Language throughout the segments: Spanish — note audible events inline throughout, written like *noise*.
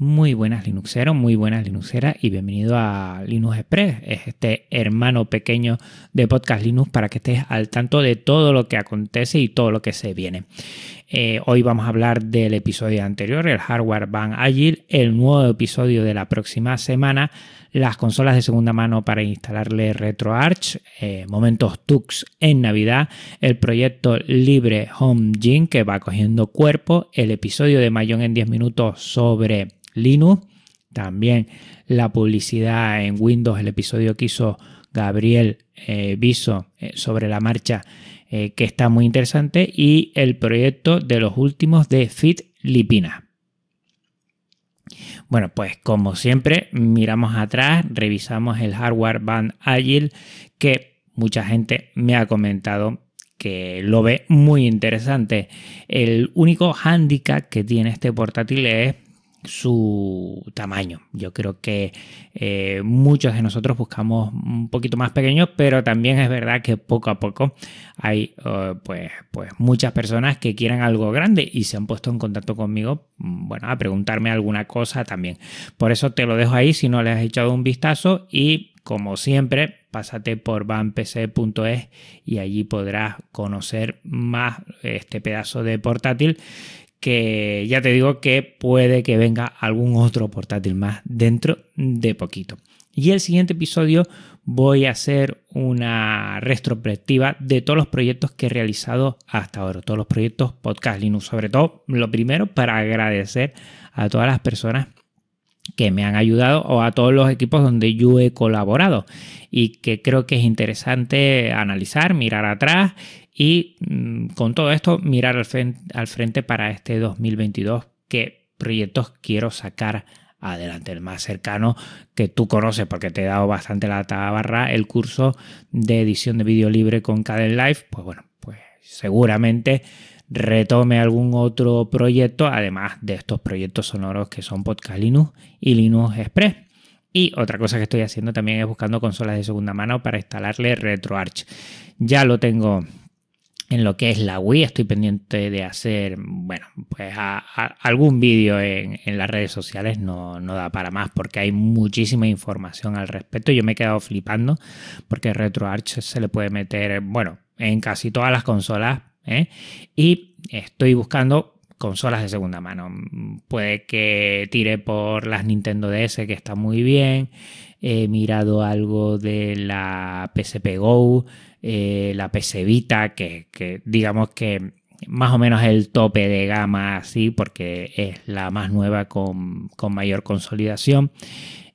Muy buenas Linuxeros, muy buenas Linuxeras y bienvenido a Linux Express, es este hermano pequeño de Podcast Linux para que estés al tanto de todo lo que acontece y todo lo que se viene. Eh, hoy vamos a hablar del episodio anterior, el hardware Van Agile, el nuevo episodio de la próxima semana, las consolas de segunda mano para instalarle RetroArch, eh, momentos Tux en Navidad, el proyecto Libre Home Gym que va cogiendo cuerpo, el episodio de Mayón en 10 minutos sobre Linux. También la publicidad en Windows, el episodio que hizo Gabriel Viso eh, sobre la marcha, eh, que está muy interesante. Y el proyecto de los últimos de Fit Lipina. Bueno, pues como siempre, miramos atrás, revisamos el hardware Band Agile, que mucha gente me ha comentado que lo ve muy interesante. El único handicap que tiene este portátil es su tamaño. Yo creo que eh, muchos de nosotros buscamos un poquito más pequeños, pero también es verdad que poco a poco hay eh, pues, pues muchas personas que quieren algo grande y se han puesto en contacto conmigo, mm, bueno, a preguntarme alguna cosa también. Por eso te lo dejo ahí si no le has echado un vistazo y como siempre, pásate por vanpc.es y allí podrás conocer más este pedazo de portátil que ya te digo que puede que venga algún otro portátil más dentro de poquito. Y el siguiente episodio voy a hacer una retrospectiva de todos los proyectos que he realizado hasta ahora, todos los proyectos Podcast Linux, sobre todo lo primero para agradecer a todas las personas que me han ayudado o a todos los equipos donde yo he colaborado y que creo que es interesante analizar, mirar atrás y mm, con todo esto mirar al frente, para este 2022 qué proyectos quiero sacar adelante. El más cercano que tú conoces porque te he dado bastante la tabarra, el curso de edición de vídeo libre con Caden Live, pues bueno, pues seguramente retome algún otro proyecto, además de estos proyectos sonoros que son Podcast Linux y Linux Express. Y otra cosa que estoy haciendo también es buscando consolas de segunda mano para instalarle RetroArch. Ya lo tengo en lo que es la Wii. Estoy pendiente de hacer, bueno, pues algún vídeo en, las redes sociales. No, da para más porque hay muchísima información al respecto. Yo me he quedado flipando porque RetroArch se le puede meter, bueno, en casi todas las consolas ¿eh? Y estoy buscando consolas de segunda mano. Puede que tire por las Nintendo DS, que está muy bien. He mirado algo de la PSP Go, eh, la PS Vita, que, digamos que más o menos el tope de gama así, porque es la más nueva con, con mayor consolidación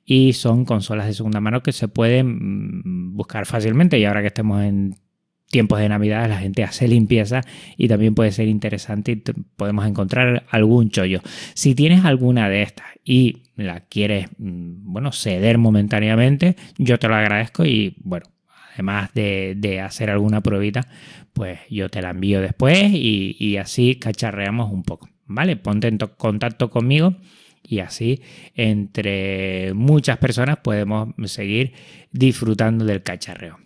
y son consolas de segunda mano que se pueden mm, buscar fácilmente y ahora que estemos en tiempos de Navidad la gente hace limpieza y también puede ser interesante y podemos encontrar algún chollo. Si tienes alguna de estas y la quieres, mm, bueno, ceder momentáneamente, yo te lo agradezco y bueno, además de, hacer alguna pruebita, pues yo te la envío después y, y así cacharreamos un poco, ¿vale? Ponte en contacto conmigo y así entre muchas personas podemos seguir disfrutando del cacharreo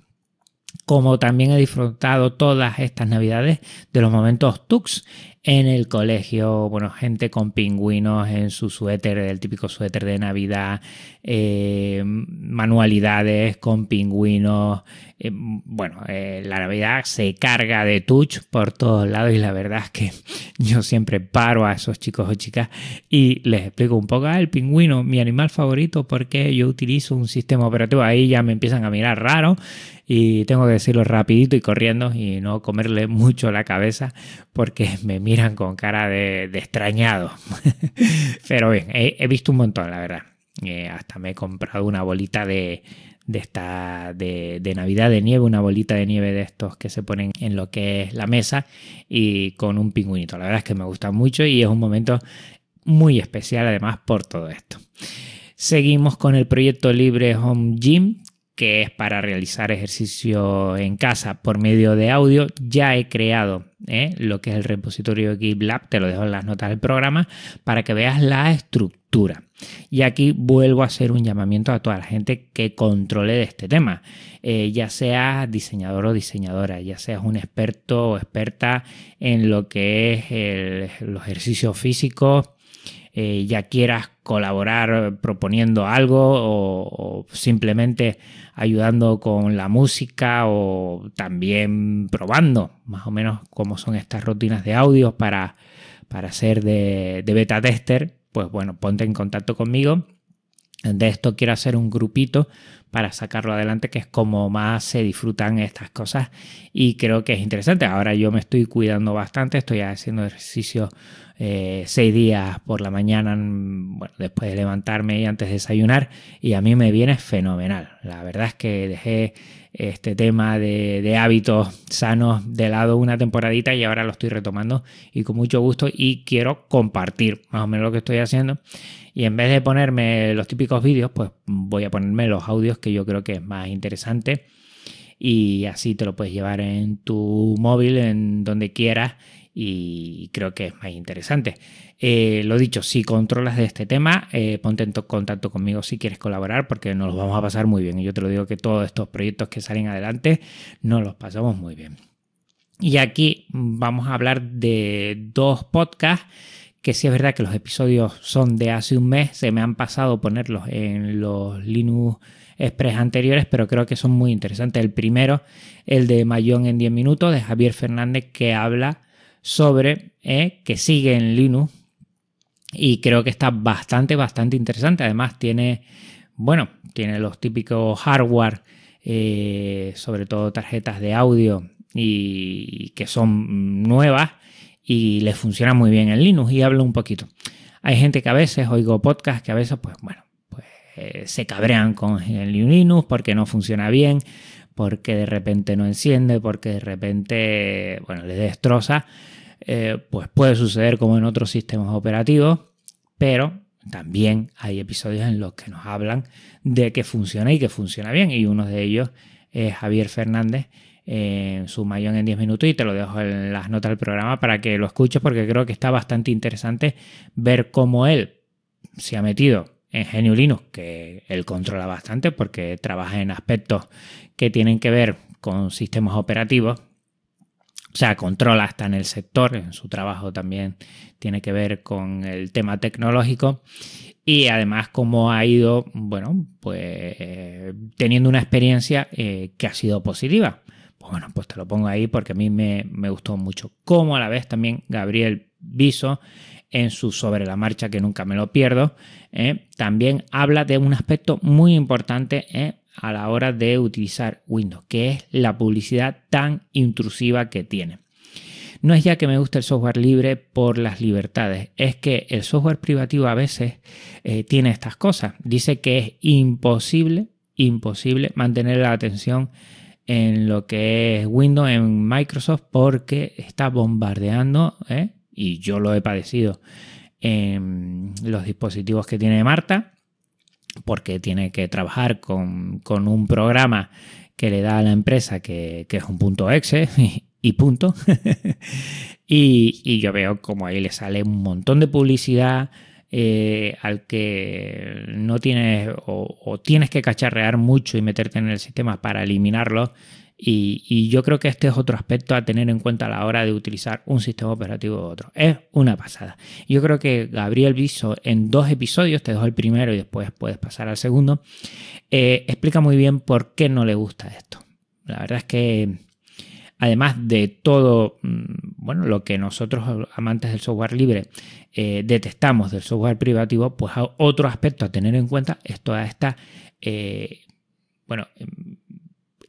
como también he disfrutado todas estas navidades de los momentos tux en el colegio, bueno, gente con pingüinos en su suéter, el típico suéter de Navidad, eh, manualidades con pingüinos. Eh, bueno, eh, la Navidad se carga de touch por todos lados y la verdad es que *laughs* yo siempre paro a esos chicos o chicas y les explico un poco, ah, el pingüino, mi animal favorito, porque yo utilizo un sistema operativo. Ahí ya me empiezan a mirar raro y tengo que decirlo rapidito y corriendo y no comerle *laughs* mucho la cabeza porque me miran con cara de, extrañado. *laughs* Pero bien, he, visto un montón, la verdad. Eh, hasta me he comprado una bolita de, de esta de, de, Navidad de nieve, una bolita de nieve de estos que se ponen en lo que es la mesa y con un pingüinito. La verdad es que me gusta mucho y es un momento muy especial además por todo esto. Seguimos con el proyecto Libre Home Gym, que es para realizar ejercicio en casa por medio de audio. Ya he creado ¿eh? lo que es el repositorio GitLab, te lo dejo en las notas del programa, para que veas la estructura. Y aquí vuelvo a hacer un llamamiento a toda la gente que controle de este tema, eh, ya seas diseñador o diseñadora, ya seas un experto o experta en lo que es los ejercicios físicos eh, ya quieras colaborar proponiendo algo o, simplemente ayudando con la música o también probando más o menos cómo son estas rutinas de audio para, para ser de, de beta tester, pues bueno, ponte en contacto conmigo. De esto quiero hacer un grupito para sacarlo adelante, que es como más se disfrutan estas cosas y creo que es interesante. Ahora yo me estoy cuidando bastante, estoy haciendo ejercicio eh, seis días por la mañana, bueno, después de levantarme y antes de desayunar, y a mí me viene fenomenal. La verdad es que dejé este tema de, hábitos sanos de lado una temporadita y ahora lo estoy retomando y con mucho gusto y quiero compartir más o menos lo que estoy haciendo y en vez de ponerme los típicos vídeos pues voy a ponerme los audios que yo creo que es más interesante y así te lo puedes llevar en tu móvil en donde quieras y creo que es más interesante. Eh, lo dicho, si controlas de este tema, eh, ponte en contacto conmigo si quieres colaborar porque nos los vamos a pasar muy bien. Y yo te lo digo que todos estos proyectos que salen adelante nos los pasamos muy bien. Y aquí vamos a hablar de dos podcasts que sí es verdad que los episodios son de hace un mes, se me han pasado ponerlos en los Linux Express anteriores, pero creo que son muy interesantes. El primero, el de Mayón en 10 minutos, de Javier Fernández, que habla sobre eh, que sigue en Linux y creo que está bastante, bastante interesante. Además tiene, bueno, tiene los típicos hardware, eh, sobre todo tarjetas de audio y que son nuevas y le funciona muy bien en Linux y habla un poquito. Hay gente que a veces oigo podcast que a veces, pues bueno, pues eh, se cabrean con el Linux porque no funciona bien, porque de repente no enciende, porque de repente, bueno, le destroza. Eh, pues puede suceder como en otros sistemas operativos, pero también hay episodios en los que nos hablan de que funciona y que funciona bien. Y uno de ellos es Javier Fernández en su mayón en 10 minutos y te lo dejo en las notas del programa para que lo escuches porque creo que está bastante interesante ver cómo él se ha metido en Genio Linux, que él controla bastante porque trabaja en aspectos que tienen que ver con sistemas operativos o sea, controla hasta en el sector, en su trabajo también tiene que ver con el tema tecnológico y además cómo ha ido, bueno, pues teniendo una experiencia eh, que ha sido positiva. Pues bueno, pues te lo pongo ahí porque a mí me, gustó mucho. Como a la vez también Gabriel Viso en su Sobre la Marcha, que nunca me lo pierdo, eh, también habla de un aspecto muy importante eh, a la hora de utilizar Windows, que es la publicidad tan intrusiva que tiene. No es ya que me guste el software libre por las libertades, es que el software privativo a veces eh, tiene estas cosas. Dice que es imposible, imposible mantener la atención en lo que es Windows en Microsoft porque está bombardeando. Y yo lo he padecido en los dispositivos que tiene Marta, porque tiene que trabajar con, un programa que le da a la empresa que, es un punto exe *laughs* y, punto. *laughs* y, yo veo como ahí le sale un montón de publicidad eh, al que no tienes o, tienes que cacharrear mucho y meterte en el sistema para eliminarlo y, yo creo que este es otro aspecto a tener en cuenta a la hora de utilizar un sistema operativo u otro. Es una pasada. Yo creo que Gabriel Viso en dos episodios, te dejo el primero y después puedes pasar al segundo, eh, explica muy bien por qué no le gusta esto. La verdad es que además de todo, mm, bueno, lo que nosotros amantes del software libre eh, detestamos del software privativo, pues otro aspecto a tener en cuenta es toda esta, eh, bueno,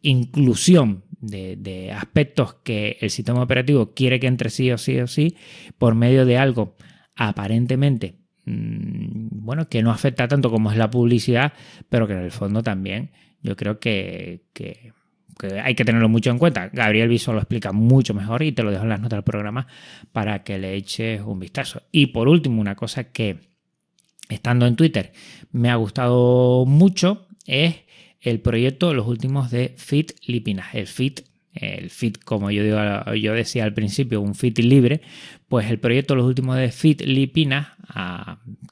inclusión de, aspectos que el sistema operativo quiere que entre sí o sí o sí por medio de algo aparentemente mm, bueno que no afecta tanto como es la publicidad pero que en el fondo también yo creo que, hay que tenerlo mucho en cuenta. Gabriel Viso lo explica mucho mejor y te lo dejo en las notas del programa para que le eches un vistazo. Y por último, una cosa que estando en Twitter me ha gustado mucho es el proyecto Los últimos de Fit Lipinas. El Fit, el Fit, como yo, digo, yo decía al principio, un Fit libre, pues el proyecto Los últimos de Fit Lipinas,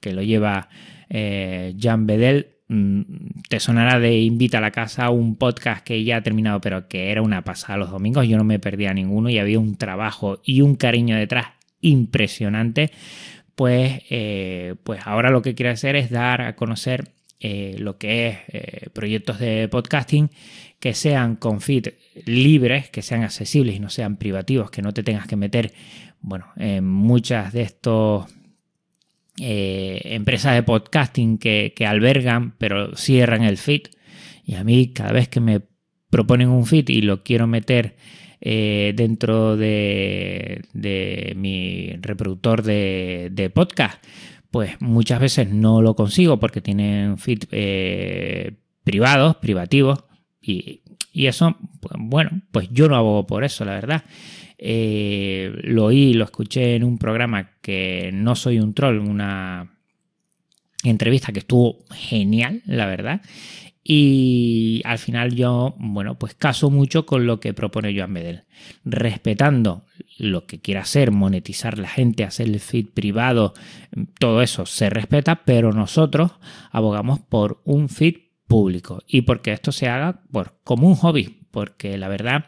que lo lleva eh, Jan Bedel, mm, te sonará de Invita a la Casa, un podcast que ya ha terminado, pero que era una pasada los domingos. Yo no me perdía ninguno y había un trabajo y un cariño detrás impresionante pues, eh, pues ahora lo que quiero hacer es dar a conocer eh, lo que es eh, proyectos de podcasting que sean con feed libres, que sean accesibles y no sean privativos, que no te tengas que meter, bueno, en muchas de estos empresas de podcasting que, albergan, pero cierran el feed. Y a mí cada vez que me proponen un feed y lo quiero meter dentro de, mi reproductor de podcast, pues muchas veces no lo consigo porque tienen feed eh, privados, privativos, y, eso, pues, bueno, pues yo no abogo por eso, la verdad. Eh, lo oí, lo escuché en un programa que no soy un troll, una entrevista que estuvo genial, la verdad. Y al final yo, bueno, pues caso mucho con lo que propone Joan Bedel, respetando lo que quiera hacer, monetizar la gente, hacer el feed privado, todo eso se respeta, pero nosotros abogamos por un feed público. Y porque esto se haga por, como un hobby, porque la verdad,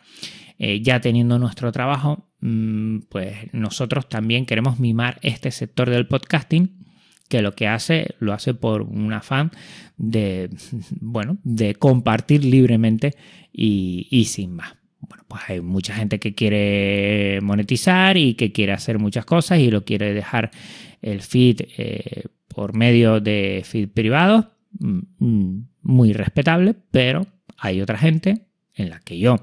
eh, ya teniendo nuestro trabajo, mm, pues nosotros también queremos mimar este sector del podcasting que lo que hace lo hace por un afán de, *laughs* bueno, de compartir libremente y, sin más. Bueno, pues hay mucha gente que quiere monetizar y que quiere hacer muchas cosas y lo quiere dejar el feed eh, por medio de feed privados, mm, muy respetable, pero hay otra gente en la que yo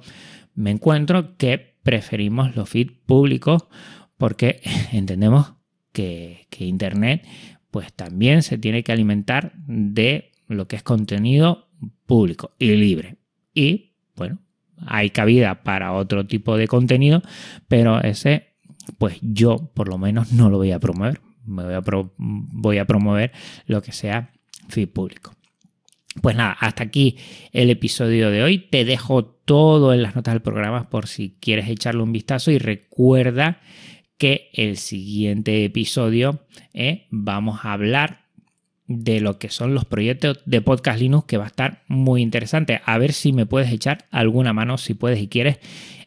me encuentro que preferimos los feeds públicos porque *laughs* entendemos que Internet pues también se tiene que alimentar de lo que es contenido público y libre. Y bueno, hay cabida para otro tipo de contenido, pero ese, pues yo por lo menos no lo voy a promover. Me voy a, voy a promover lo que sea feed público. Pues nada, hasta aquí el episodio de hoy. Te dejo todo en las notas del programa por si quieres echarle un vistazo y recuerda que el siguiente episodio eh, vamos a hablar de lo que son los proyectos de Podcast Linux, que va a estar muy interesante. A ver si me puedes echar alguna mano, si puedes y quieres,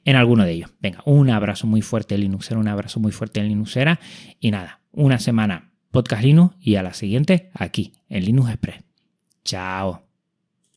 en alguno de ellos. Venga, un abrazo muy fuerte Linuxera, un abrazo muy fuerte Linuxera. Y nada, una semana Podcast Linux y a la siguiente aquí en Linux Express. Chao.